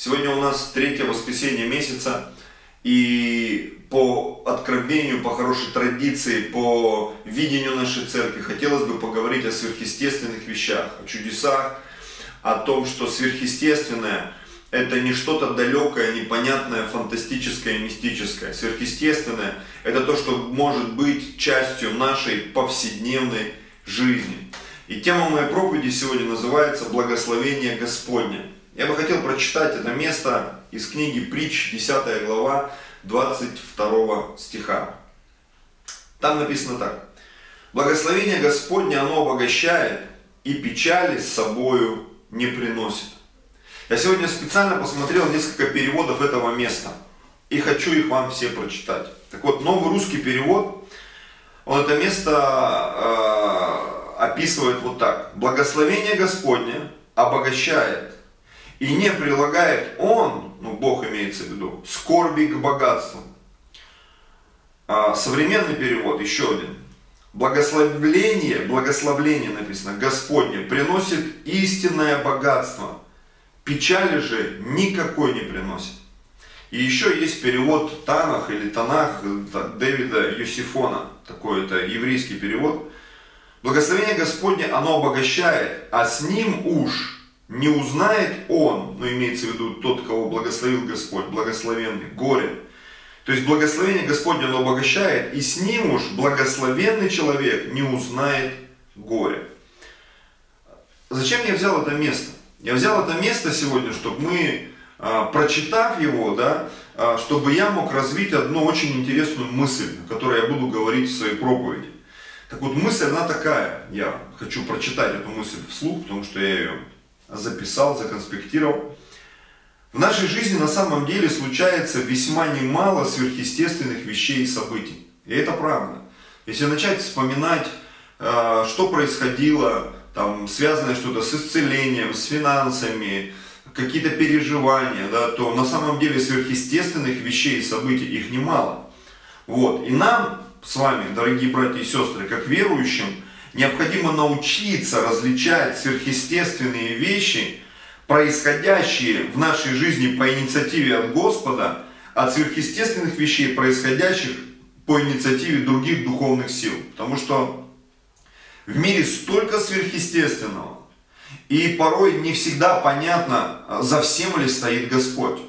Сегодня у нас третье воскресенье месяца, и по откровению, по хорошей традиции, по видению нашей церкви хотелось бы поговорить о сверхъестественных вещах, о чудесах, о том, что сверхъестественное – это не что-то далекое, непонятное, фантастическое, мистическое. Сверхъестественное – это то, что может быть частью нашей повседневной жизни. И тема моей проповеди сегодня называется «Благословение Господне». Я бы хотел прочитать это место из книги Притч, 10 глава, 22 стиха. Там написано так. Благословение Господне, оно обогащает и печали с собою не приносит. Я сегодня специально посмотрел несколько переводов этого места и хочу их вам все прочитать. Так вот, новый русский перевод, он это место э, описывает вот так. Благословение Господне обогащает и не прилагает он, ну Бог имеется в виду, скорби к богатству. А современный перевод, еще один. Благословление, благословление написано, Господне, приносит истинное богатство. Печали же никакой не приносит. И еще есть перевод Танах или Танах Дэвида Юсифона, такой это еврейский перевод. Благословение Господне, оно обогащает, а с ним уж не узнает он, но имеется в виду тот, кого благословил Господь, благословенный, горе. То есть благословение Господне оно обогащает, и с ним уж благословенный человек не узнает горе. Зачем я взял это место? Я взял это место сегодня, чтобы мы, а, прочитав его, да, а, чтобы я мог развить одну очень интересную мысль, о которой я буду говорить в своей проповеди. Так вот, мысль она такая, я хочу прочитать эту мысль вслух, потому что я ее записал, законспектировал. В нашей жизни на самом деле случается весьма немало сверхъестественных вещей и событий. И это правда. Если начать вспоминать, э, что происходило, там, связанное что-то с исцелением, с финансами, какие-то переживания, да, то на самом деле сверхъестественных вещей и событий их немало. Вот. И нам с вами, дорогие братья и сестры, как верующим, Необходимо научиться различать сверхъестественные вещи, происходящие в нашей жизни по инициативе от Господа, от сверхъестественных вещей, происходящих по инициативе других духовных сил. Потому что в мире столько сверхъестественного, и порой не всегда понятно, за всем ли стоит Господь.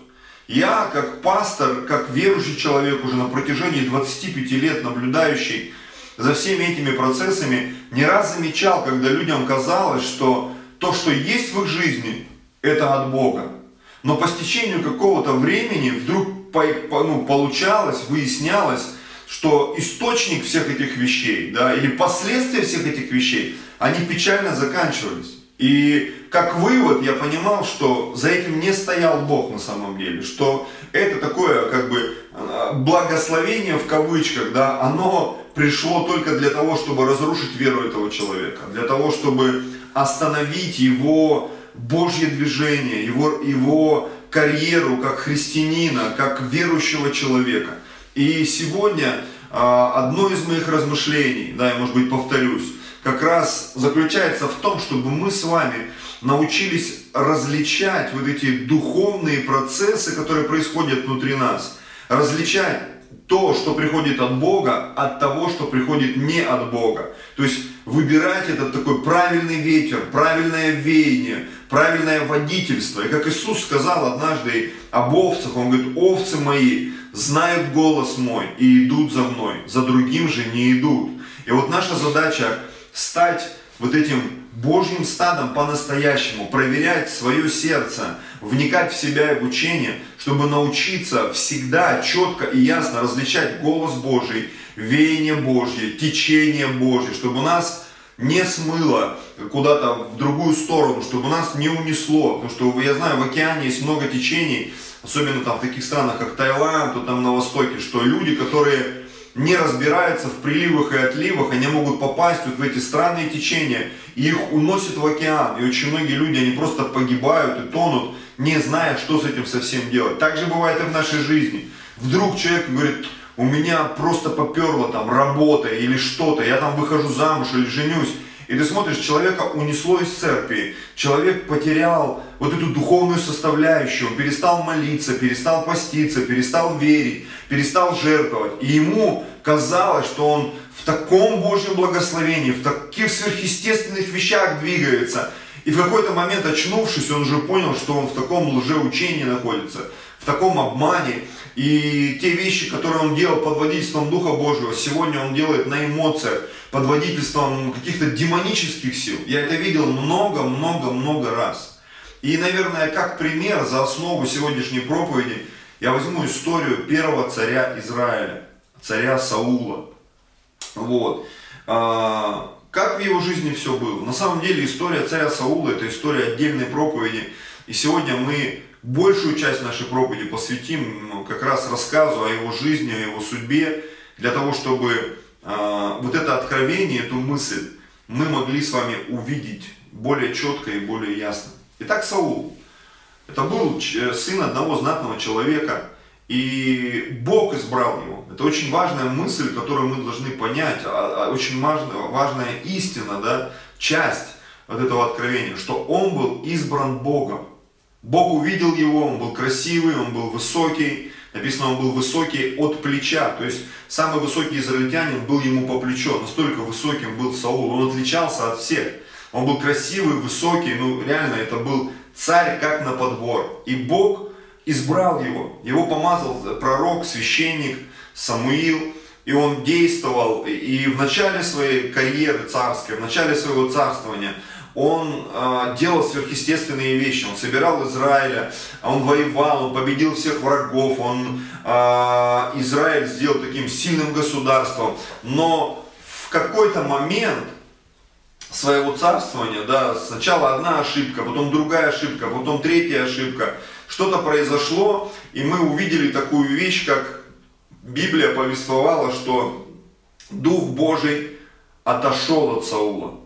Я, как пастор, как верующий человек, уже на протяжении 25 лет наблюдающий за всеми этими процессами, не раз замечал, когда людям казалось, что то, что есть в их жизни, это от Бога. Но по стечению какого-то времени вдруг по, по, ну, получалось, выяснялось, что источник всех этих вещей, да, или последствия всех этих вещей, они печально заканчивались. И как вывод я понимал, что за этим не стоял Бог на самом деле, что это такое как бы благословение в кавычках, да, оно пришло только для того, чтобы разрушить веру этого человека, для того, чтобы остановить его Божье движение, его, его карьеру как христианина, как верующего человека. И сегодня а, одно из моих размышлений, да, я может быть повторюсь, как раз заключается в том, чтобы мы с вами научились различать вот эти духовные процессы, которые происходят внутри нас, различать то, что приходит от Бога, от того, что приходит не от Бога. То есть выбирать этот такой правильный ветер, правильное веяние, правильное водительство. И как Иисус сказал однажды об овцах, Он говорит, овцы мои знают голос мой и идут за мной, за другим же не идут. И вот наша задача стать вот этим Божьим стадом по-настоящему, проверять свое сердце, вникать в себя и в учение, чтобы научиться всегда четко и ясно различать голос Божий, веяние Божье, течение Божье, чтобы нас не смыло куда-то в другую сторону, чтобы нас не унесло. Потому что я знаю, в океане есть много течений, особенно там в таких странах, как Таиланд, то там на Востоке, что люди, которые не разбираются в приливах и отливах, они могут попасть вот в эти странные течения, и их уносит в океан. И очень многие люди, они просто погибают и тонут, не зная, что с этим совсем делать. Так же бывает и в нашей жизни. Вдруг человек говорит, у меня просто поперло там работа или что-то, я там выхожу замуж или женюсь, И ты смотришь, человека унесло из церкви, человек потерял вот эту духовную составляющую, он перестал молиться, перестал поститься, перестал верить, перестал жертвовать. И ему казалось, что он в таком Божьем благословении, в таких сверхъестественных вещах двигается. И в какой-то момент, очнувшись, он уже понял, что он в таком лжеучении находится, в таком обмане. И те вещи, которые он делал под водительством Духа Божьего, сегодня он делает на эмоциях, под водительством каких-то демонических сил. Я это видел много-много-много раз. И, наверное, как пример за основу сегодняшней проповеди, я возьму историю первого царя Израиля, царя Саула. Вот. Как в его жизни все было? На самом деле история царя Саула это история отдельной проповеди. И сегодня мы большую часть нашей проповеди посвятим ну, как раз рассказу о его жизни, о его судьбе, для того, чтобы э, вот это откровение, эту мысль мы могли с вами увидеть более четко и более ясно. Итак, Саул. Это был сын одного знатного человека, и Бог избрал его. Это очень важная мысль, которую мы должны понять, а, а, очень важная, важная истина, да, часть вот этого откровения, что он был избран Богом. Бог увидел его, он был красивый, он был высокий. Написано, он был высокий от плеча. То есть самый высокий израильтянин был ему по плечо. Настолько высоким был Саул. Он отличался от всех. Он был красивый, высокий. Ну реально это был царь как на подбор. И Бог избрал его. Его помазал пророк, священник Самуил. И он действовал и в начале своей карьеры царской, в начале своего царствования – он э, делал сверхъестественные вещи, он собирал Израиля, он воевал, он победил всех врагов, он э, Израиль сделал таким сильным государством, но в какой-то момент своего царствования, да, сначала одна ошибка, потом другая ошибка, потом третья ошибка, что-то произошло, и мы увидели такую вещь, как Библия повествовала, что Дух Божий отошел от Саула.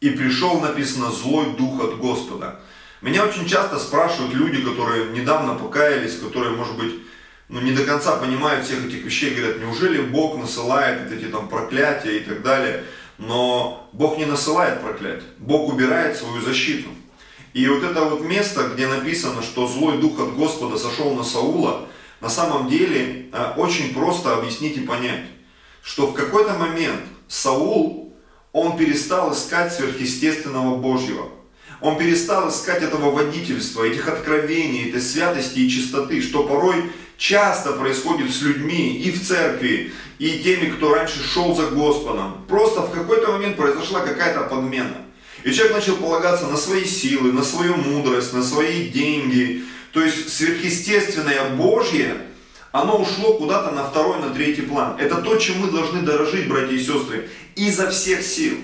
И пришел, написано, злой дух от Господа. Меня очень часто спрашивают люди, которые недавно покаялись, которые, может быть, ну, не до конца понимают всех этих вещей, говорят, неужели Бог насылает эти там проклятия и так далее. Но Бог не насылает проклятия, Бог убирает свою защиту. И вот это вот место, где написано, что злой дух от Господа сошел на Саула, на самом деле э, очень просто объяснить и понять, что в какой-то момент Саул он перестал искать сверхъестественного Божьего. Он перестал искать этого водительства, этих откровений, этой святости и чистоты, что порой часто происходит с людьми и в церкви, и теми, кто раньше шел за Господом. Просто в какой-то момент произошла какая-то подмена. И человек начал полагаться на свои силы, на свою мудрость, на свои деньги. То есть сверхъестественное Божье оно ушло куда-то на второй, на третий план. Это то, чем мы должны дорожить, братья и сестры, изо всех сил.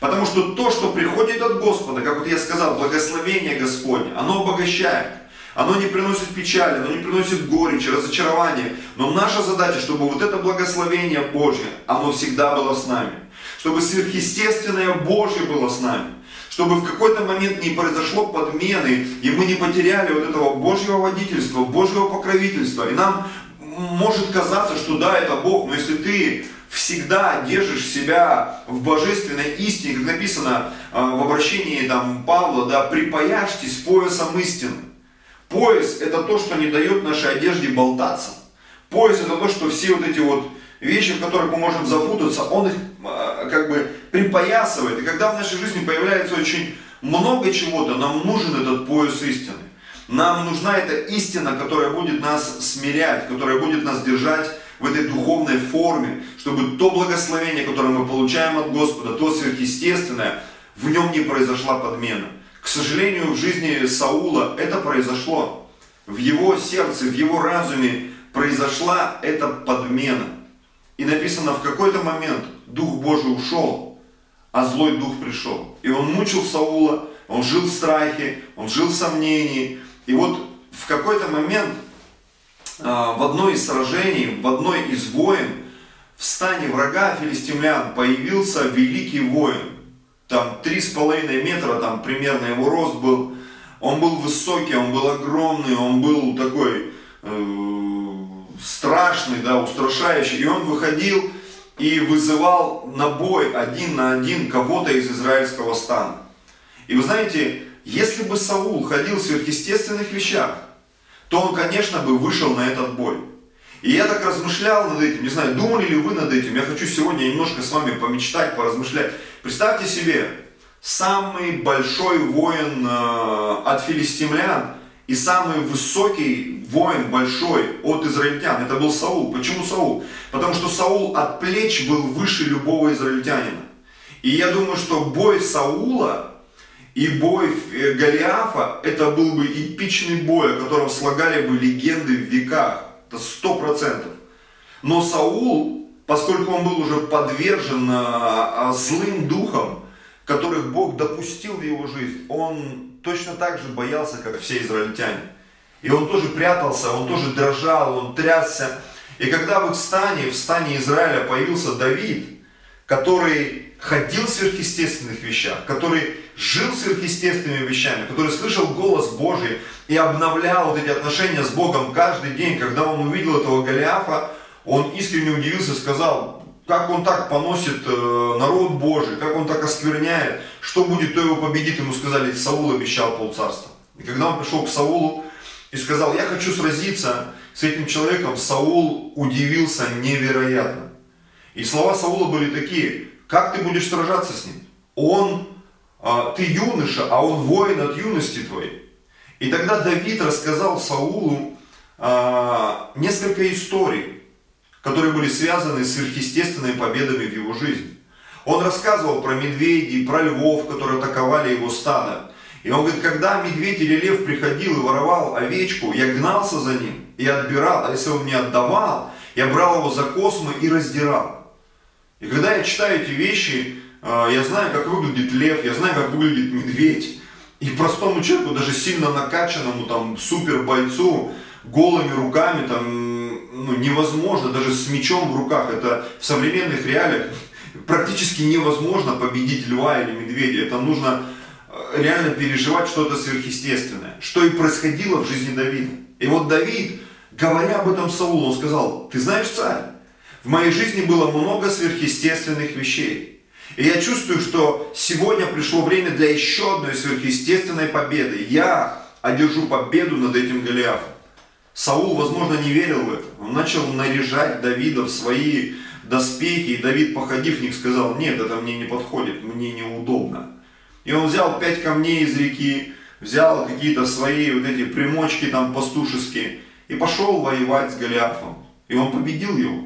Потому что то, что приходит от Господа, как вот я сказал, благословение Господне, оно обогащает. Оно не приносит печали, оно не приносит горечи, разочарования. Но наша задача, чтобы вот это благословение Божье, оно всегда было с нами. Чтобы сверхъестественное Божье было с нами. Чтобы в какой-то момент не произошло подмены, и мы не потеряли вот этого Божьего водительства, Божьего покровительства. И нам может казаться, что да, это Бог, но если ты всегда держишь себя в божественной истине, как написано э, в обращении там, Павла, да, припаяшьтесь поясом истины. Пояс это то, что не дает нашей одежде болтаться. Пояс это то, что все вот эти вот вещи, в которых мы можем запутаться, он их э, как бы припоясывает. И когда в нашей жизни появляется очень много чего-то, нам нужен этот пояс истины. Нам нужна эта истина, которая будет нас смирять, которая будет нас держать в этой духовной форме, чтобы то благословение, которое мы получаем от Господа, то сверхъестественное, в нем не произошла подмена. К сожалению, в жизни Саула это произошло. В его сердце, в его разуме произошла эта подмена. И написано, в какой-то момент Дух Божий ушел, а злой Дух пришел. И он мучил Саула, он жил в страхе, он жил в сомнении, и вот в какой-то момент а, в одной из сражений, в одной из войн, в стане врага филистимлян появился великий воин. Там три с половиной метра, там примерно его рост был. Он был высокий, он был огромный, он был такой э, страшный, да, устрашающий. И он выходил и вызывал на бой один на один кого-то из израильского стана. И вы знаете, если бы Саул ходил в сверхъестественных вещах, то он, конечно, бы вышел на этот бой. И я так размышлял над этим, не знаю, думали ли вы над этим, я хочу сегодня немножко с вами помечтать, поразмышлять. Представьте себе, самый большой воин э, от филистимлян и самый высокий воин большой от израильтян, это был Саул. Почему Саул? Потому что Саул от плеч был выше любого израильтянина. И я думаю, что бой Саула и бой э, Голиафа, это был бы эпичный бой, о котором слагали бы легенды в веках. Это сто процентов. Но Саул, поскольку он был уже подвержен а, а, злым духам, которых Бог допустил в его жизнь, он точно так же боялся, как все израильтяне. И он тоже прятался, он тоже дрожал, он трясся. И когда в их стане, в стане Израиля появился Давид, который ходил в сверхъестественных вещах, который жил сверхъестественными вещами, который слышал голос Божий и обновлял вот эти отношения с Богом каждый день, когда он увидел этого Голиафа, он искренне удивился и сказал, как он так поносит э, народ Божий, как он так оскверняет, что будет, то его победит. Ему сказали, Саул обещал полцарства. И когда он пришел к Саулу и сказал, я хочу сразиться с этим человеком, Саул удивился невероятно. И слова Саула были такие, как ты будешь сражаться с ним? Он а, ты юноша, а он воин от юности твоей. И тогда Давид рассказал Саулу а, несколько историй, которые были связаны с сверхъестественными победами в его жизни. Он рассказывал про медведей, про львов, которые атаковали его стадо. И он говорит, когда медведь или лев приходил и воровал овечку, я гнался за ним и отбирал, а если он мне отдавал, я брал его за космы и раздирал. И когда я читаю эти вещи, а, я знаю, как выглядит лев, я знаю, как выглядит медведь. И простому человеку, даже сильно накачанному, там, супер бойцу, голыми руками, там, ну, невозможно, даже с мечом в руках, это в современных реалиях практически невозможно победить льва или медведя. Это нужно э, реально переживать что-то сверхъестественное, что и происходило в жизни Давида. И вот Давид, говоря об этом Саулу, он сказал, ты знаешь, царь, в моей жизни было много сверхъестественных вещей. И я чувствую, что сегодня пришло время для еще одной сверхъестественной победы. Я одержу победу над этим Голиафом. Саул, возможно, не верил в это. Он начал наряжать Давида в свои доспехи, и Давид, походив в них, сказал, нет, это мне не подходит, мне неудобно. И он взял пять камней из реки, взял какие-то свои вот эти примочки там пастушеские, и пошел воевать с Голиафом. И он победил его.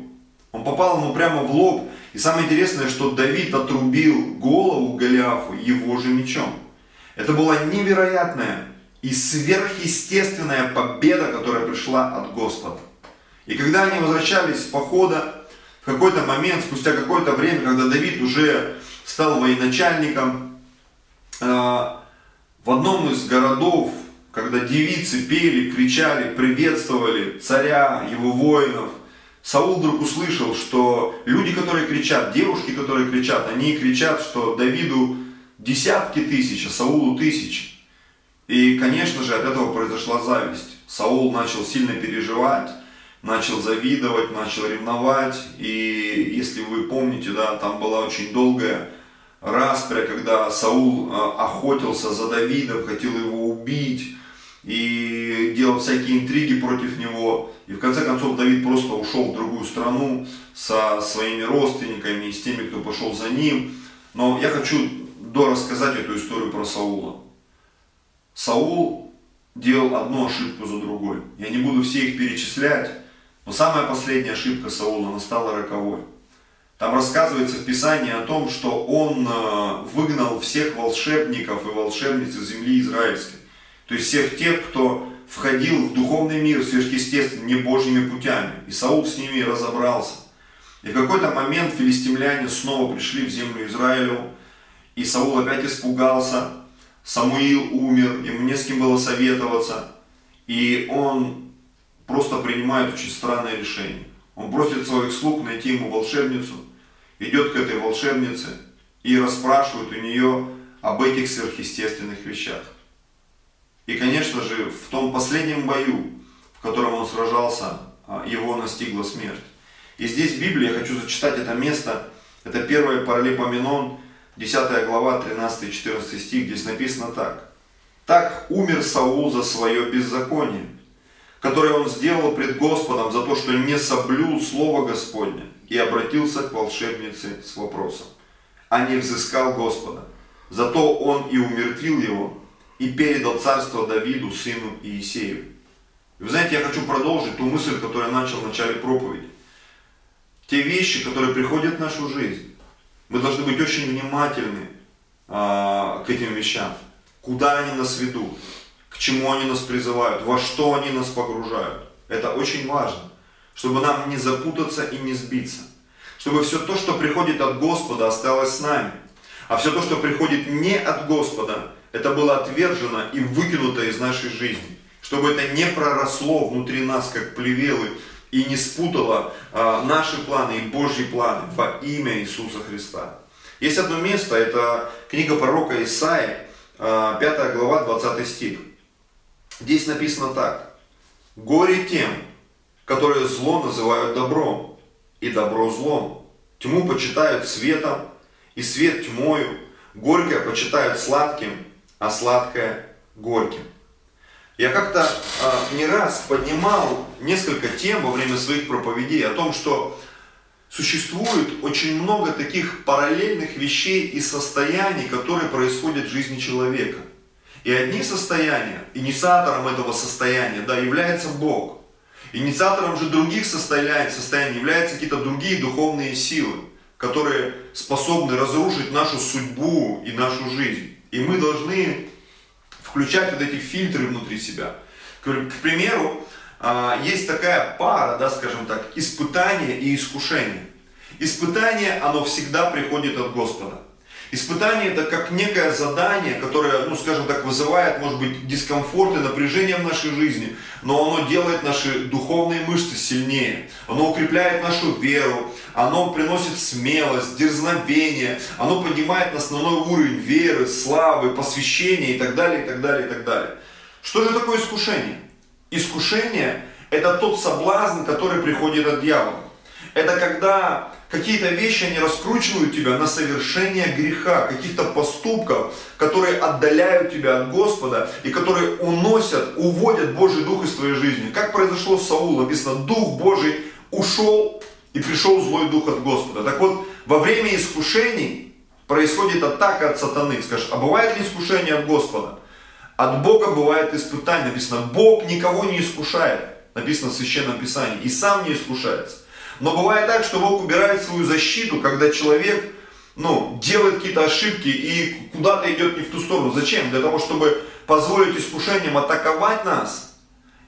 Он попал ему прямо в лоб, и самое интересное, что Давид отрубил голову Голиафу его же мечом. Это была невероятная и сверхъестественная победа, которая пришла от Господа. И когда они возвращались с похода, в какой-то момент, спустя какое-то время, когда Давид уже стал военачальником, э, в одном из городов, когда девицы пели, кричали, приветствовали царя, его воинов – Саул вдруг услышал, что люди, которые кричат, девушки, которые кричат, они кричат, что Давиду десятки тысяч, а Саулу тысячи. И, конечно же, от этого произошла зависть. Саул начал сильно переживать, начал завидовать, начал ревновать. И если вы помните, да, там была очень долгая распря, когда Саул а, охотился за Давидом, хотел его убить и делал всякие интриги против него. И в конце концов Давид просто ушел в другую страну со своими родственниками и с теми, кто пошел за ним. Но я хочу дорассказать эту историю про Саула. Саул делал одну ошибку за другой. Я не буду все их перечислять, но самая последняя ошибка Саула, она стала роковой. Там рассказывается в Писании о том, что он э, выгнал всех волшебников и волшебниц из земли израильской. То есть всех тех, кто входил в духовный мир сверхъестественно, не божьими путями. И Саул с ними разобрался. И в какой-то момент филистимляне снова пришли в землю Израилю, и Саул опять испугался. Самуил умер, ему не с кем было советоваться. И он просто принимает очень странное решение. Он просит своих слуг найти ему волшебницу, идет к этой волшебнице и расспрашивает у нее об этих сверхъестественных вещах. И, конечно же, в том последнем бою, в котором он сражался, а, его настигла смерть. И здесь в Библии, я хочу зачитать это место, это 1 Паралипоменон, 10 глава, 13-14 стих, здесь написано так. «Так умер Саул за свое беззаконие, которое он сделал пред Господом за то, что не соблюл Слово Господне и обратился к волшебнице с вопросом, а не взыскал Господа. Зато он и умертвил его, и передал царство Давиду, сыну Иисею. Вы знаете, я хочу продолжить ту мысль, которую я начал в начале проповеди. Те вещи, которые приходят в нашу жизнь, мы должны быть очень внимательны а, к этим вещам. Куда они нас ведут, к чему они нас призывают, во что они нас погружают. Это очень важно, чтобы нам не запутаться и не сбиться. Чтобы все то, что приходит от Господа, осталось с нами. А все то, что приходит не от Господа, это было отвержено и выкинуто из нашей жизни. Чтобы это не проросло внутри нас, как плевелы, и не спутало а, наши планы и Божьи планы во имя Иисуса Христа. Есть одно место, это книга пророка Исаия, 5 а, глава, 20 стих. Здесь написано так. «Горе тем, которые зло называют добром, и добро злом. Тьму почитают светом, и свет тьмою, горькое почитают сладким, а сладкое горьким. Я как-то э, не раз поднимал несколько тем во время своих проповедей о том, что существует очень много таких параллельных вещей и состояний, которые происходят в жизни человека. И одни состояния, инициатором этого состояния, да, является Бог. Инициатором же других состояний, состояний являются какие-то другие духовные силы, которые способны разрушить нашу судьбу и нашу жизнь. И мы должны включать вот эти фильтры внутри себя. К примеру, а, есть такая пара, да, скажем так, испытание и искушение. Испытание, оно всегда приходит от Господа. Испытание это как некое задание, которое, ну скажем так, вызывает, может быть, дискомфорт и напряжение в нашей жизни, но оно делает наши духовные мышцы сильнее, оно укрепляет нашу веру, оно приносит смелость, дерзновение, оно поднимает на основной уровень веры, славы, посвящения и так далее, и так далее, и так далее. Что же такое искушение? Искушение – это тот соблазн, который приходит от дьявола. Это когда какие-то вещи, они раскручивают тебя на совершение греха, каких-то поступков, которые отдаляют тебя от Господа и которые уносят, уводят Божий Дух из твоей жизни. Как произошло с Саулом, написано, Дух Божий ушел и пришел злой Дух от Господа. Так вот, во время искушений происходит атака от сатаны. Скажешь, а бывает ли искушение от Господа? От Бога бывает испытание. Написано, Бог никого не искушает. Написано в Священном Писании. И сам не искушается. Но бывает так, что Бог убирает свою защиту, когда человек ну, делает какие-то ошибки и куда-то идет не в ту сторону. Зачем? Для того, чтобы позволить искушениям атаковать нас.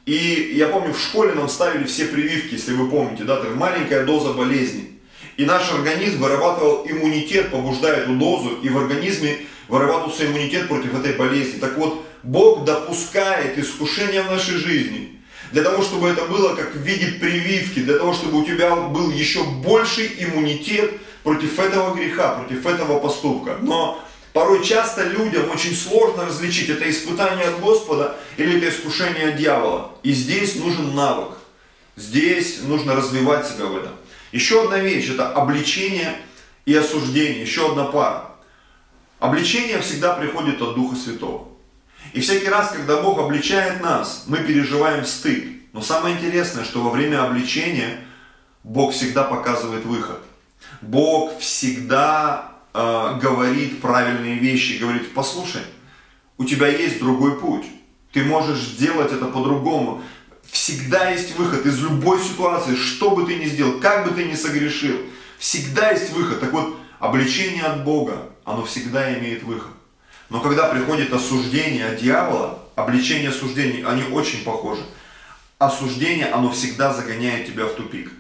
И я помню, в школе нам ставили все прививки, если вы помните, да, так маленькая доза болезни. И наш организм вырабатывал иммунитет, побуждая эту дозу, и в организме вырабатывался иммунитет против этой болезни. Так вот, Бог допускает искушения в нашей жизни – для того, чтобы это было как в виде прививки, для того, чтобы у тебя был еще больший иммунитет против этого греха, против этого поступка. Но порой часто людям очень сложно различить, это испытание от Господа или это искушение от дьявола. И здесь нужен навык. Здесь нужно развивать себя в этом. Еще одна вещь, это обличение и осуждение, еще одна пара. Обличение всегда приходит от Духа Святого. И всякий раз, когда Бог обличает нас, мы переживаем стыд. Но самое интересное, что во время обличения Бог всегда показывает выход. Бог всегда э, говорит правильные вещи, говорит, послушай, у тебя есть другой путь. Ты можешь сделать это по-другому. Всегда есть выход из любой ситуации, что бы ты ни сделал, как бы ты ни согрешил. Всегда есть выход. Так вот, обличение от Бога, оно всегда имеет выход. Но когда приходит осуждение от дьявола, обличение осуждений, они очень похожи. Осуждение, оно всегда загоняет тебя в тупик.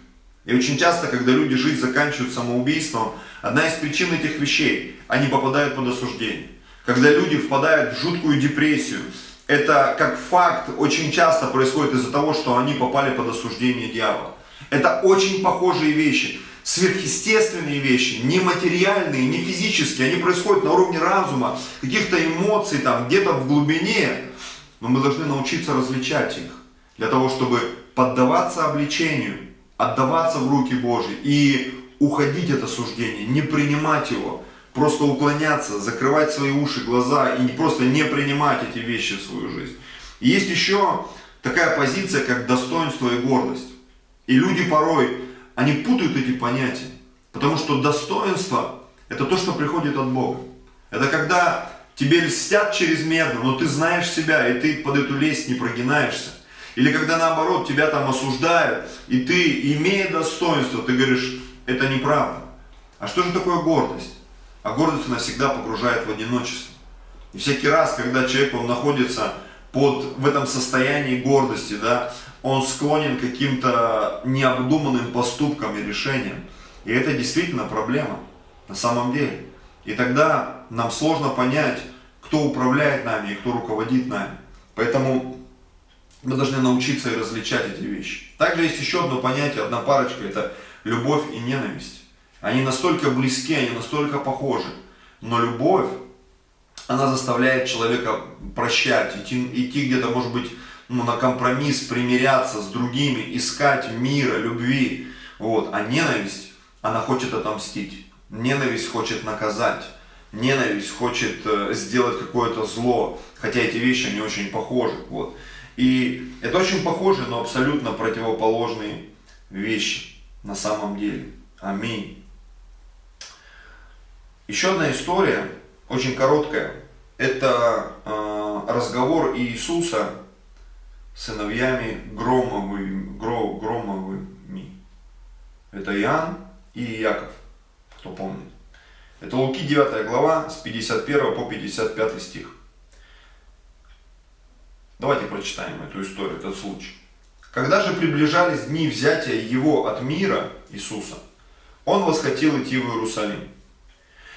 И очень часто, когда люди жизнь заканчивают самоубийством, одна из причин этих вещей, они попадают под осуждение. Когда люди впадают в жуткую депрессию, это как факт очень часто происходит из-за того, что они попали под осуждение дьявола. Это очень похожие вещи сверхъестественные вещи, не материальные, не физические, они происходят на уровне разума, каких-то эмоций там, где-то в глубине, но мы должны научиться различать их, для того, чтобы поддаваться обличению отдаваться в руки Божьи и уходить от осуждения, не принимать его, просто уклоняться, закрывать свои уши, глаза и просто не принимать эти вещи в свою жизнь. И есть еще такая позиция, как достоинство и гордость. И люди порой, они путают эти понятия. Потому что достоинство – это то, что приходит от Бога. Это когда тебе льстят чрезмерно, но ты знаешь себя, и ты под эту лесть не прогинаешься. Или когда наоборот тебя там осуждают, и ты, имея достоинство, ты говоришь, это неправда. А что же такое гордость? А гордость навсегда погружает в одиночество. И всякий раз, когда человек он находится под, в этом состоянии гордости, да, он склонен к каким-то необдуманным поступкам и решениям. И это действительно проблема на самом деле. И тогда нам сложно понять, кто управляет нами и кто руководит нами. Поэтому мы должны научиться и различать эти вещи. Также есть еще одно понятие, одна парочка, это любовь и ненависть. Они настолько близки, они настолько похожи. Но любовь, она заставляет человека прощать, идти, идти где-то, может быть, ну, на компромисс, примиряться с другими, искать мира, любви. Вот. А ненависть, она хочет отомстить. Ненависть хочет наказать. Ненависть хочет э, сделать какое-то зло. Хотя эти вещи, они очень похожи. Вот. И это очень похожи, но абсолютно противоположные вещи на самом деле. Аминь. Еще одна история, очень короткая. Это э, разговор Иисуса с сыновьями Громовыми, Гро, Громовыми. Это Иоанн и Яков, кто помнит. Это Луки 9 глава с 51 по 55 стих. Давайте прочитаем эту историю, этот случай. Когда же приближались дни взятия его от мира, Иисуса, он восхотел идти в Иерусалим.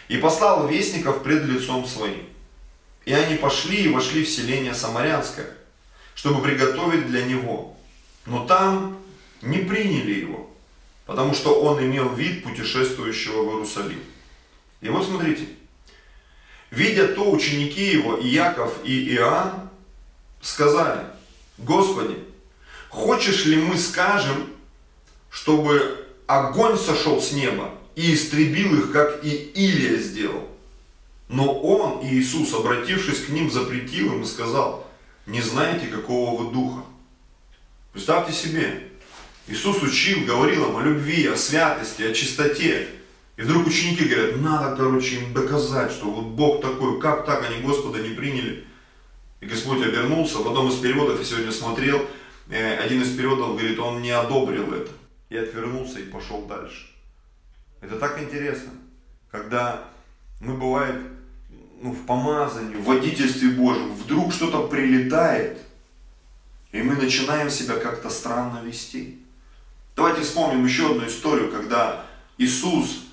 И послал вестников пред лицом своим. И они пошли и вошли в селение Самарянское, чтобы приготовить для него. Но там не приняли его, потому что он имел вид путешествующего в Иерусалим. И вот смотрите, видя то ученики его, и Яков, и Иоанн, сказали, Господи, Хочешь ли мы скажем, чтобы огонь сошел с неба и истребил их, как и Илия сделал? Но он, Иисус, обратившись к ним, запретил им и сказал, не знаете, какого вы духа. Представьте себе, Иисус учил, говорил им о любви, о святости, о чистоте. И вдруг ученики говорят, надо, короче, им доказать, что вот Бог такой, как так они Господа не приняли. И Господь обернулся, в одном из переводов я сегодня смотрел, Э, один из переводов говорит, он не одобрил это. И отвернулся и пошел дальше. Это так интересно, когда мы бывает ну, в помазании, в водительстве Божьем, вдруг что-то прилетает, и мы начинаем себя как-то странно вести. Давайте вспомним еще одну историю, когда Иисус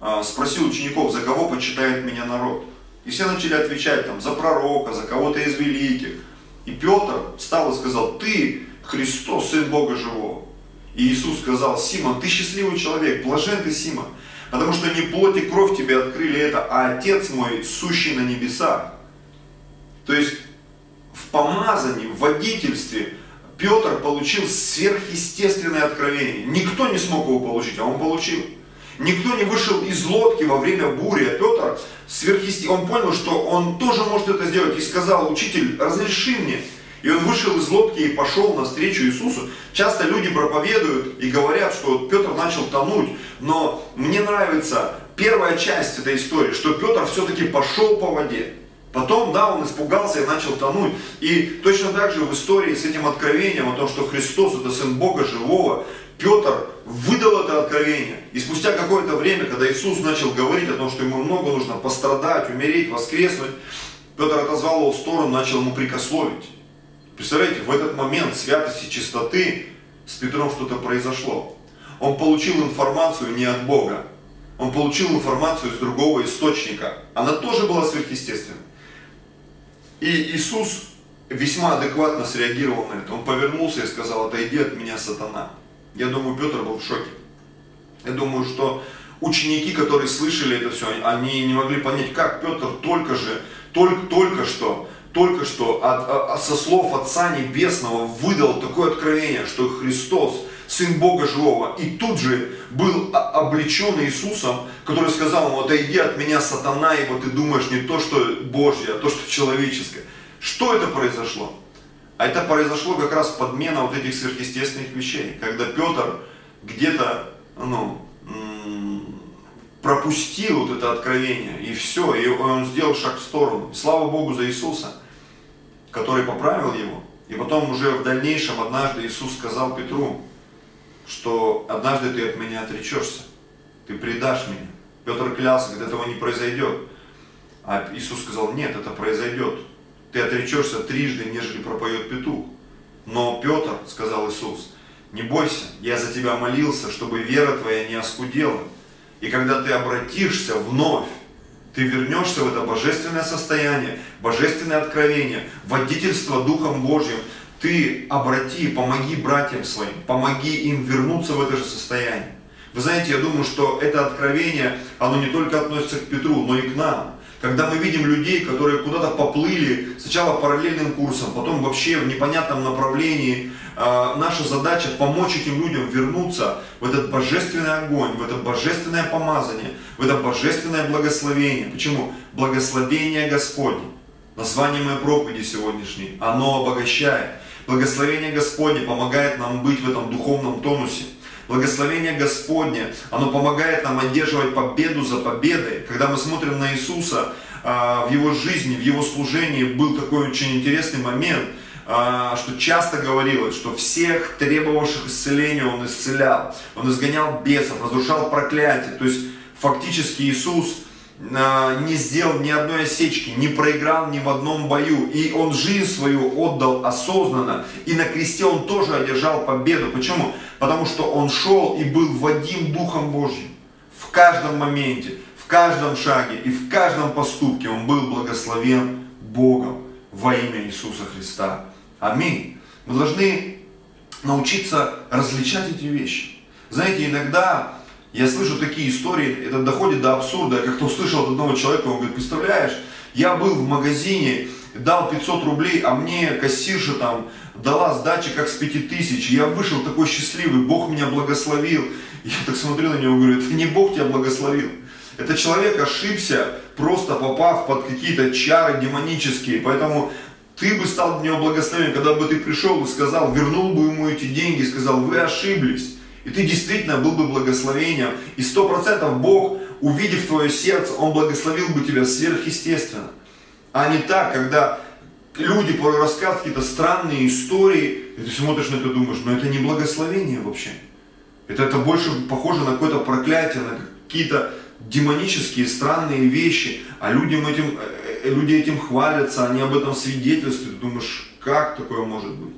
а, спросил учеников, за кого почитает меня народ. И все начали отвечать там, за пророка, за кого-то из великих. И Петр встал и сказал, ты Христос, Сын Бога Живого. И Иисус сказал, Симон, ты счастливый человек, блажен ты, Симон, потому что не плоть и кровь тебе открыли это, а Отец мой, сущий на небесах. То есть в помазании, в водительстве Петр получил сверхъестественное откровение. Никто не смог его получить, а он получил. Никто не вышел из лодки во время бури, а Петр сверхъесте... он понял, что он тоже может это сделать и сказал, учитель, разреши мне. И он вышел из лодки и пошел навстречу Иисусу. Часто люди проповедуют и говорят, что Петр начал тонуть, но мне нравится первая часть этой истории, что Петр все-таки пошел по воде. Потом, да, он испугался и начал тонуть. И точно так же в истории с этим откровением о том, что Христос это Сын Бога живого, Петр выдал это откровение. И спустя какое-то время, когда Иисус начал говорить о том, что ему много нужно пострадать, умереть, воскреснуть, Петр отозвал его в сторону, начал ему прикословить. Представляете, в этот момент святости, чистоты с Петром что-то произошло. Он получил информацию не от Бога, он получил информацию из другого источника. Она тоже была сверхъестественной. И Иисус весьма адекватно среагировал на это. Он повернулся и сказал, отойди от меня, сатана. Я думаю, Петр был в шоке. Я думаю, что ученики, которые слышали это все, они не могли понять, как Петр только же, только, только что только что от, от, со слов Отца Небесного выдал такое откровение, что Христос, Сын Бога живого. И тут же был облечен Иисусом, который сказал ему, отойди от меня, сатана, ибо ты думаешь не то, что Божье, а то, что человеческое. Что это произошло? А это произошло как раз подмена вот этих сверхъестественных вещей, когда Петр где-то ну, пропустил вот это откровение, и все, и он сделал шаг в сторону. Слава Богу за Иисуса, который поправил его. И потом уже в дальнейшем однажды Иисус сказал Петру, что однажды ты от меня отречешься, ты предашь меня. Петр клялся, говорит, этого не произойдет. А Иисус сказал, нет, это произойдет. Ты отречешься трижды, нежели пропоет петух. Но Петр, сказал Иисус, не бойся, я за тебя молился, чтобы вера твоя не оскудела. И когда ты обратишься вновь, ты вернешься в это божественное состояние, божественное откровение, водительство Духом Божьим, ты обрати, помоги братьям своим, помоги им вернуться в это же состояние. Вы знаете, я думаю, что это откровение, оно не только относится к Петру, но и к нам. Когда мы видим людей, которые куда-то поплыли, сначала параллельным курсом, потом вообще в непонятном направлении, э, наша задача помочь этим людям вернуться в этот божественный огонь, в это божественное помазание, в это божественное благословение. Почему? Благословение Господне. Название моей проповеди сегодняшней, оно обогащает. Благословение Господне помогает нам быть в этом духовном тонусе. Благословение Господне, оно помогает нам одерживать победу за победой. Когда мы смотрим на Иисуса, а, в Его жизни, в Его служении был такой очень интересный момент, а, что часто говорилось, что всех требовавших исцеления Он исцелял. Он изгонял бесов, разрушал проклятие. То есть фактически Иисус не сделал ни одной осечки, не проиграл ни в одном бою. И он жизнь свою отдал осознанно. И на кресте он тоже одержал победу. Почему? Потому что он шел и был водим Духом Божьим. В каждом моменте, в каждом шаге и в каждом поступке он был благословен Богом во имя Иисуса Христа. Аминь. Мы должны научиться различать эти вещи. Знаете, иногда я слышу такие истории, это доходит до абсурда. Я как-то услышал от одного человека, он говорит, представляешь, я был в магазине, дал 500 рублей, а мне кассирша там дала сдачи как с 5000. Я вышел такой счастливый, Бог меня благословил. Я так смотрел на него и говорю, это не Бог тебя благословил. Это человек ошибся, просто попав под какие-то чары демонические. Поэтому ты бы стал для него благословен, когда бы ты пришел и сказал, вернул бы ему эти деньги, сказал, вы ошиблись. И ты действительно был бы благословением. И сто процентов Бог, увидев твое сердце, Он благословил бы тебя сверхъестественно. А не так, когда люди рассказывают какие-то странные истории, и ты смотришь на это и думаешь, ну это не благословение вообще. Это, это больше похоже на какое-то проклятие, на какие-то демонические странные вещи, а людям этим, э, э, люди этим хвалятся, они об этом свидетельствуют. Ты думаешь, как такое может быть?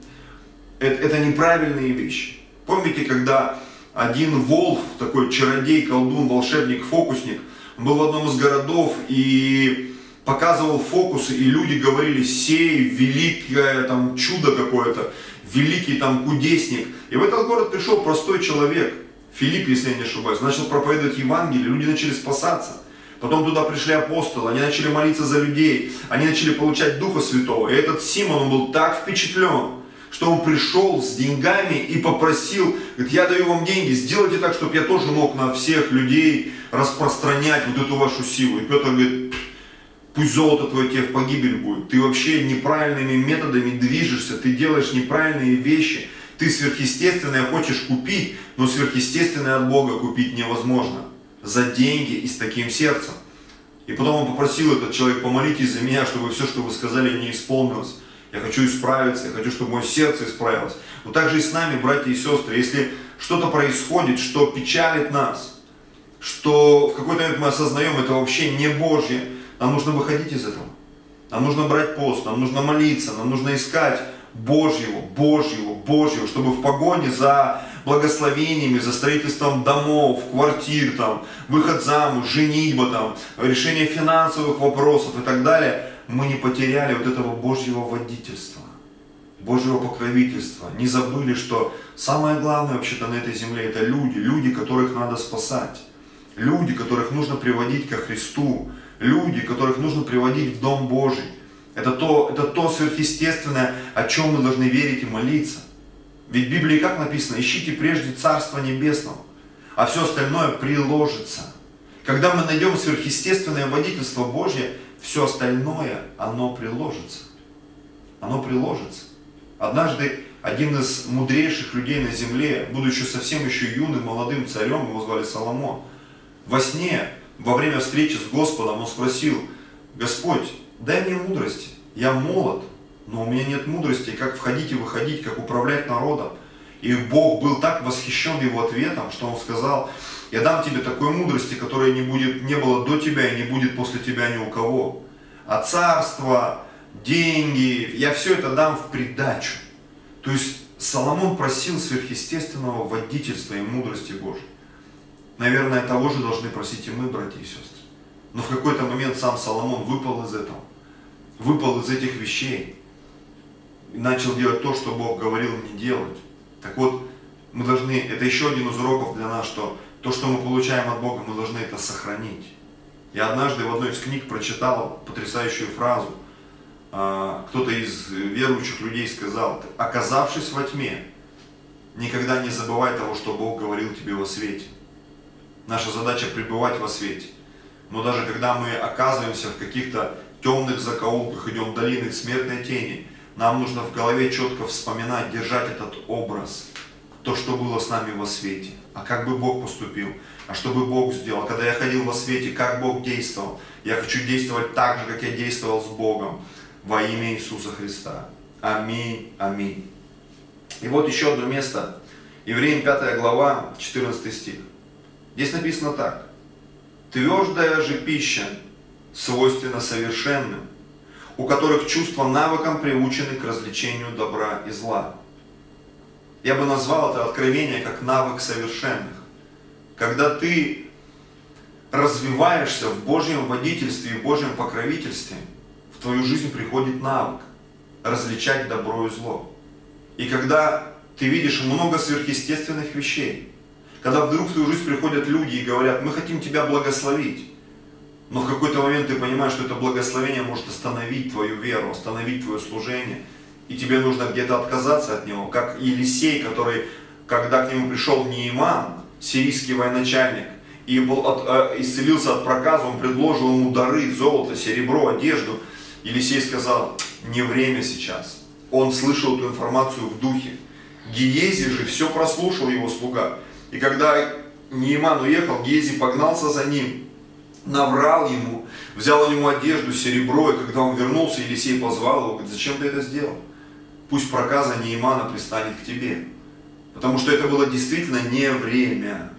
Это, это неправильные вещи. Помните, когда один Волф, такой чародей, колдун, волшебник, фокусник, был в одном из городов и показывал фокусы, и люди говорили, сей, великое там чудо какое-то, великий там кудесник. И в этот город пришел простой человек, Филипп, если я не ошибаюсь, начал проповедовать Евангелие, люди начали спасаться. Потом туда пришли апостолы, они начали молиться за людей, они начали получать Духа Святого. И этот Симон, он был так впечатлен, что он пришел с деньгами и попросил, говорит, я даю вам деньги, сделайте так, чтобы я тоже мог на всех людей распространять вот эту вашу силу. И Петр говорит, пусть золото твое тебе в погибель будет. Ты вообще неправильными методами движешься, ты делаешь неправильные вещи. Ты сверхъестественное хочешь купить, но сверхъестественное от Бога купить невозможно. За деньги и с таким сердцем. И потом он попросил этот человек, помолитесь за меня, чтобы все, что вы сказали, не исполнилось я хочу исправиться, я хочу, чтобы мое сердце исправилось. Но также и с нами, братья и сестры, если что-то происходит, что печалит нас, что в какой-то момент мы осознаем, это вообще не Божье, нам нужно выходить из этого. Нам нужно брать пост, нам нужно молиться, нам нужно искать Божьего, Божьего, Божьего, чтобы в погоне за благословениями, за строительством домов, квартир, там, выход замуж, женитьба, там, решение финансовых вопросов и так далее – мы не потеряли вот этого Божьего водительства, Божьего покровительства, не забыли, что самое главное вообще-то на этой земле это люди, люди, которых надо спасать, люди, которых нужно приводить ко Христу, люди, которых нужно приводить в Дом Божий. Это то, это то сверхъестественное, о чем мы должны верить и молиться. Ведь в Библии как написано, ищите прежде Царство Небесного, а все остальное приложится. Когда мы найдем сверхъестественное водительство Божье, все остальное, оно приложится. Оно приложится. Однажды один из мудрейших людей на земле, будучи совсем еще юным, молодым царем, его звали Соломон, во сне, во время встречи с Господом, он спросил, Господь, дай мне мудрости, я молод, но у меня нет мудрости, как входить и выходить, как управлять народом. И Бог был так восхищен его ответом, что он сказал, я дам тебе такой мудрости, которой не, будет, не было до тебя и не будет после тебя ни у кого. А царство, деньги, я все это дам в придачу. То есть Соломон просил сверхъестественного водительства и мудрости Божьей. Наверное, того же должны просить и мы, братья и сестры. Но в какой-то момент сам Соломон выпал из этого, выпал из этих вещей и начал делать то, что Бог говорил не делать. Так вот, мы должны, это еще один из уроков для нас, что то, что мы получаем от Бога, мы должны это сохранить. Я однажды в одной из книг прочитал потрясающую фразу. А, кто-то из верующих людей сказал, оказавшись во тьме, никогда не забывай того, что Бог говорил тебе во свете. Наша задача пребывать во свете. Но даже когда мы оказываемся в каких-то темных закоулках, идем в долины смертной тени, нам нужно в голове четко вспоминать, держать этот образ, то, что было с нами во свете. А как бы Бог поступил? А что бы Бог сделал? Когда я ходил во свете, как Бог действовал? Я хочу действовать так же, как я действовал с Богом во имя Иисуса Христа. Аминь, аминь. И вот еще одно место. Евреям 5 глава, 14 стих. Здесь написано так. Твердая же пища свойственна совершенным, у которых чувства навыком приучены к развлечению добра и зла. Я бы назвал это откровение как навык совершенных. Когда ты развиваешься в Божьем водительстве и в Божьем покровительстве, в твою жизнь приходит навык различать добро и зло. И когда ты видишь много сверхъестественных вещей, когда вдруг в твою жизнь приходят люди и говорят, мы хотим тебя благословить, но в какой-то момент ты понимаешь, что это благословение может остановить твою веру, остановить твое служение. И тебе нужно где-то отказаться от него. Как Елисей, который, когда к нему пришел Неиман, сирийский военачальник, и был от, э, исцелился от проказа, он предложил ему дары, золото, серебро, одежду. Елисей сказал, не время сейчас. Он слышал эту информацию в духе. Гиези же все прослушал его слуга. И когда Неиман уехал, Гиези погнался за ним наврал ему, взял у него одежду, серебро, и когда он вернулся, Елисей позвал его, говорит, зачем ты это сделал? Пусть проказа Неимана пристанет к тебе. Потому что это было действительно не время.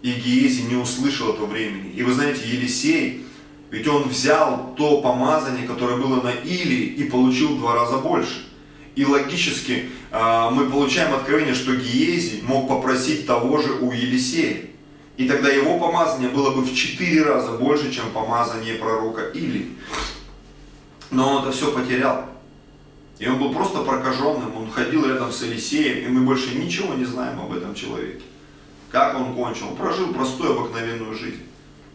И Гиези не услышал этого времени. И вы знаете, Елисей, ведь он взял то помазание, которое было на Или, и получил в два раза больше. И логически э, мы получаем откровение, что Гиези мог попросить того же у Елисея. И тогда его помазание было бы в четыре раза больше, чем помазание пророка Или. Но он это все потерял. И он был просто прокаженным, он ходил рядом с Елисеем, и мы больше ничего не знаем об этом человеке. Как он кончил? Он прожил простую, обыкновенную жизнь.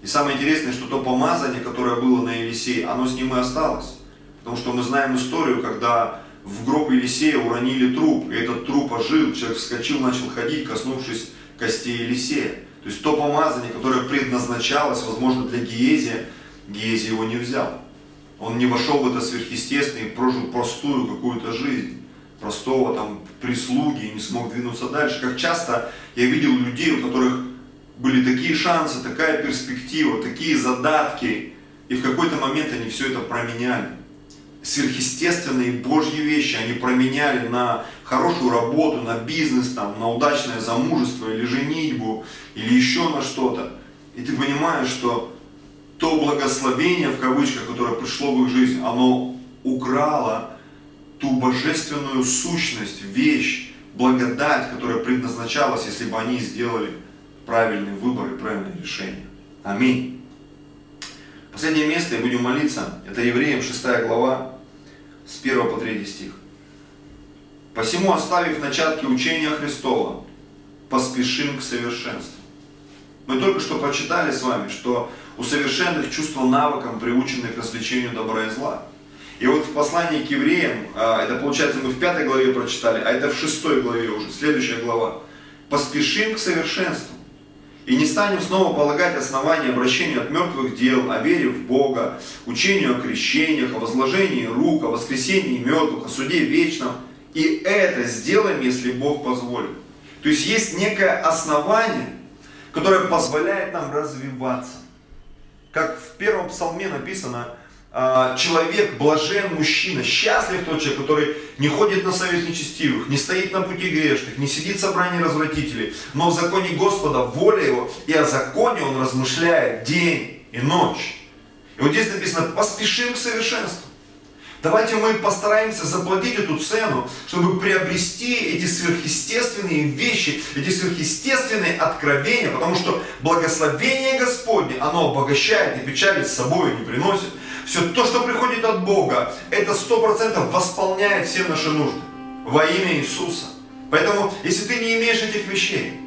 И самое интересное, что то помазание, которое было на Елисее, оно с ним и осталось. Потому что мы знаем историю, когда в гроб Елисея уронили труп, и этот труп ожил, человек вскочил, начал ходить, коснувшись костей Елисея. То есть то помазание, которое предназначалось, возможно, для Гиезия, Гиезия его не взял. Он не вошел в это сверхъестественное и прожил простую какую-то жизнь, простого там прислуги и не смог двинуться дальше. Как часто я видел людей, у которых были такие шансы, такая перспектива, такие задатки, и в какой-то момент они все это променяли сверхъестественные Божьи вещи они променяли на хорошую работу, на бизнес, там, на удачное замужество или женитьбу, или еще на что-то. И ты понимаешь, что то благословение, в кавычках, которое пришло в их жизнь, оно украло ту божественную сущность, вещь, благодать, которая предназначалась, если бы они сделали правильный выбор и правильное решение. Аминь. Последнее место, и будем молиться, это Евреям 6 глава, с 1 по 3 стих. Посему, оставив начатки учения Христова, поспешим к совершенству. Мы только что прочитали с вами, что у совершенных чувства навыком приучены к развлечению добра и зла. И вот в послании к евреям, а, это получается мы в пятой главе прочитали, а это в шестой главе уже, следующая глава. Поспешим к совершенству. И не станем снова полагать основания обращению от мертвых дел, о вере в Бога, учению о крещениях, о возложении рук, о воскресении мертвых, о суде вечном. И это сделаем, если Бог позволит. То есть есть некое основание, которое позволяет нам развиваться. Как в первом псалме написано, а, человек, блажен мужчина, счастлив тот человек, который не ходит на совет нечестивых, не стоит на пути грешных, не сидит в собрании развратителей, но в законе Господа воля его, и о законе он размышляет день и ночь. И вот здесь написано, поспешим к совершенству. Давайте мы постараемся заплатить эту цену, чтобы приобрести эти сверхъестественные вещи, эти сверхъестественные откровения, потому что благословение Господне, оно обогащает и печали с собой не приносит. Все то, что приходит от Бога, это сто процентов восполняет все наши нужды во имя Иисуса. Поэтому, если ты не имеешь этих вещей,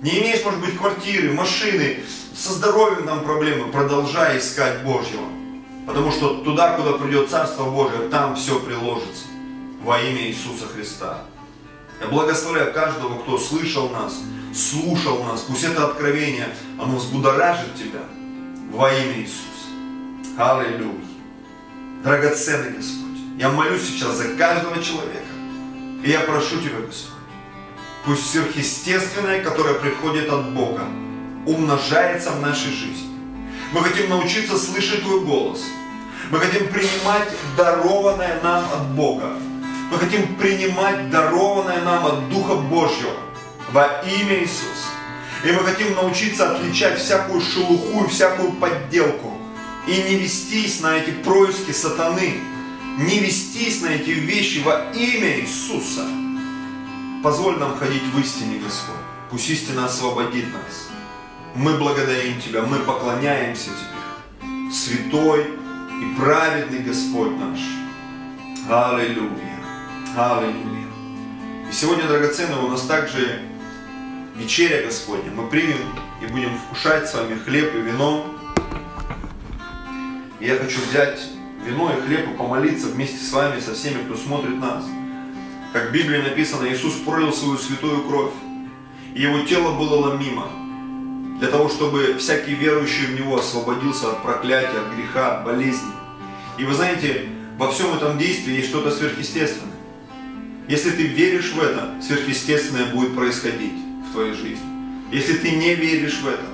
не имеешь, может быть, квартиры, машины, со здоровьем нам проблемы, продолжай искать Божьего. Потому что туда, куда придет Царство Божие, там все приложится во имя Иисуса Христа. Я благословляю каждого, кто слышал нас, слушал нас. Пусть это откровение, оно взбудоражит тебя во имя Иисуса. Аллилуйя. Драгоценный Господь, я молюсь сейчас за каждого человека. И я прошу Тебя, Господь, пусть сверхъестественное, которое приходит от Бога, умножается в нашей жизни. Мы хотим научиться слышать Твой голос. Мы хотим принимать дарованное нам от Бога. Мы хотим принимать дарованное нам от Духа Божьего во имя Иисуса. И мы хотим научиться отличать всякую шелуху и всякую подделку и не вестись на эти происки сатаны, не вестись на эти вещи во имя Иисуса. Позволь нам ходить в истине, Господь. Пусть истина освободит нас. Мы благодарим Тебя, мы поклоняемся Тебе. Святой и праведный Господь наш. Аллилуйя. Аллилуйя. И сегодня, драгоценные, у нас также вечеря Господня. Мы примем и будем вкушать с вами хлеб и вино. И я хочу взять вино и хлеб и помолиться вместе с вами, со всеми, кто смотрит нас. Как в Библии написано, Иисус пролил свою святую кровь, и его тело было ломимо, для того, чтобы всякий верующий в него освободился от проклятия, от греха, от болезни. И вы знаете, во всем этом действии есть что-то сверхъестественное. Если ты веришь в это, сверхъестественное будет происходить в твоей жизни. Если ты не веришь в это,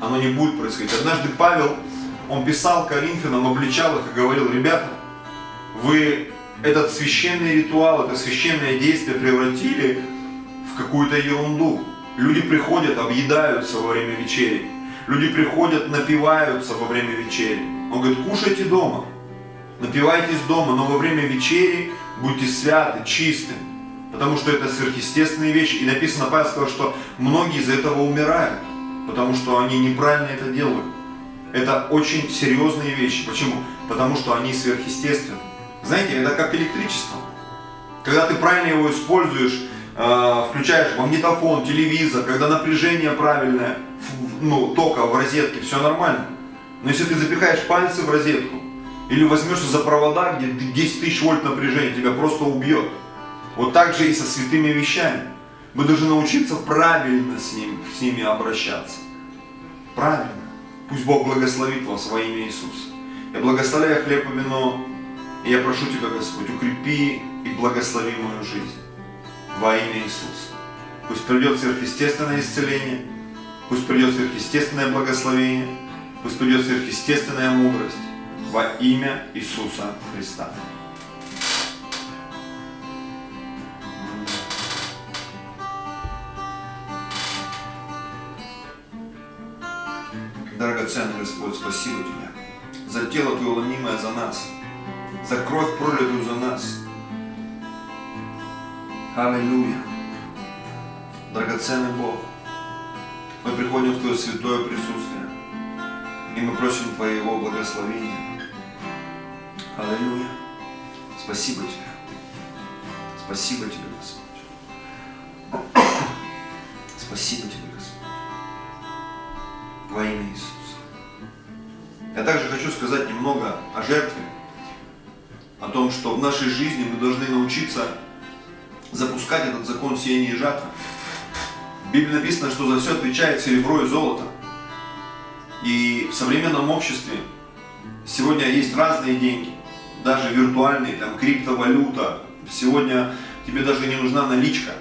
оно не будет происходить. Однажды Павел он писал Коринфянам, обличал их и говорил, ребята, вы этот священный ритуал, это священное действие превратили в какую-то ерунду. Люди приходят, объедаются во время вечери. Люди приходят, напиваются во время вечери. Он говорит, кушайте дома, напивайтесь дома, но во время вечери будьте святы, чисты. Потому что это сверхъестественные вещи. И написано, Павел сказал, что многие из этого умирают, потому что они неправильно это делают. Это очень серьезные вещи. Почему? Потому что они сверхъестественны. Знаете, это как электричество. Когда ты правильно его используешь, включаешь магнитофон, телевизор, когда напряжение правильное, ну, тока в розетке, все нормально. Но если ты запихаешь пальцы в розетку, или возьмешься за провода, где 10 тысяч вольт напряжения, тебя просто убьет. Вот так же и со святыми вещами. Мы должны научиться правильно с, ним, с ними обращаться. Правильно. Пусть Бог благословит вас во имя Иисуса. Я благословляю хлеб и вино, и я прошу Тебя, Господь, укрепи и благослови мою жизнь во имя Иисуса. Пусть придет сверхъестественное исцеление, пусть придет сверхъестественное благословение, пусть придет сверхъестественная мудрость во имя Иисуса Христа. Драгоценный Господь, спасибо Тебе за тело Твое ломимое за нас, за кровь пролитую за нас. Аллилуйя. Драгоценный Бог, мы приходим в Твое святое присутствие, и мы просим Твоего благословения. Аллилуйя. Спасибо Тебе. Спасибо Тебе, Господь. Спасибо Тебе, Господь. Во имя Иисуса. Я также хочу сказать немного о жертве, о том, что в нашей жизни мы должны научиться запускать этот закон сеяния и жатвы. В Библии написано, что за все отвечает серебро и золото. И в современном обществе сегодня есть разные деньги, даже виртуальные, там, криптовалюта. Сегодня тебе даже не нужна наличка.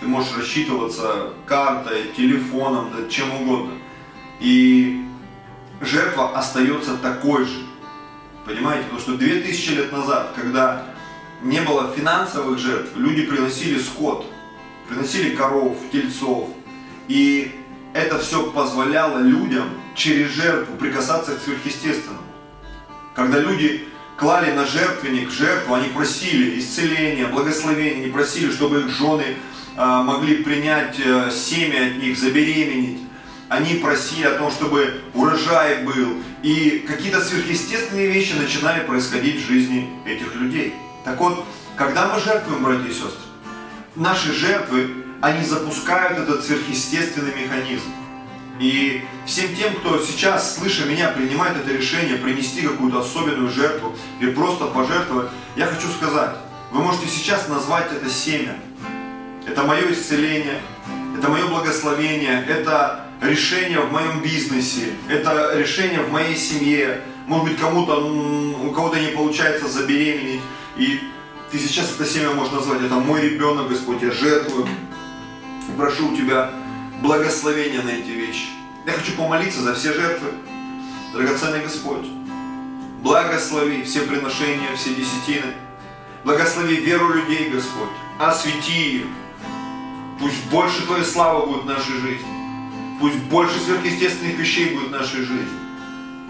Ты можешь рассчитываться картой, телефоном, да, чем угодно. И жертва остается такой же. Понимаете? Потому что 2000 лет назад, когда не было финансовых жертв, люди приносили скот, приносили коров, тельцов. И это все позволяло людям через жертву прикасаться к сверхъестественному. Когда люди клали на жертвенник жертву, они просили исцеления, благословения, они просили, чтобы их жены а, могли принять э, семя от них, забеременеть. Они просили о том, чтобы урожай был. И какие-то сверхъестественные вещи начинали происходить в жизни этих людей. Так вот, когда мы жертвуем, братья и сестры, наши жертвы, они запускают этот сверхъестественный механизм. И всем тем, кто сейчас, слыша меня, принимает это решение принести какую-то особенную жертву или просто пожертвовать, я хочу сказать, вы можете сейчас назвать это семя. Это мое исцеление, это мое благословение, это решение в моем бизнесе, это решение в моей семье. Может быть, кому-то, у кого-то не получается забеременеть, и ты сейчас это семя можешь назвать, это мой ребенок, Господь, я жертвую. Прошу у Тебя благословения на эти вещи. Я хочу помолиться за все жертвы. Драгоценный Господь, благослови все приношения, все десятины. Благослови веру людей, Господь. Освети ее. Пусть больше Твоей славы будет в нашей жизни. Пусть больше сверхъестественных вещей будет в нашей жизни.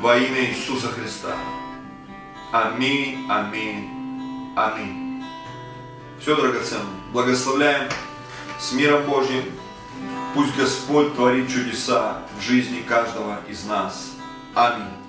Во имя Иисуса Христа. Аминь, аминь, аминь. Все, драгоценное. Благословляем с миром Божьим. Пусть Господь творит чудеса в жизни каждого из нас. Аминь.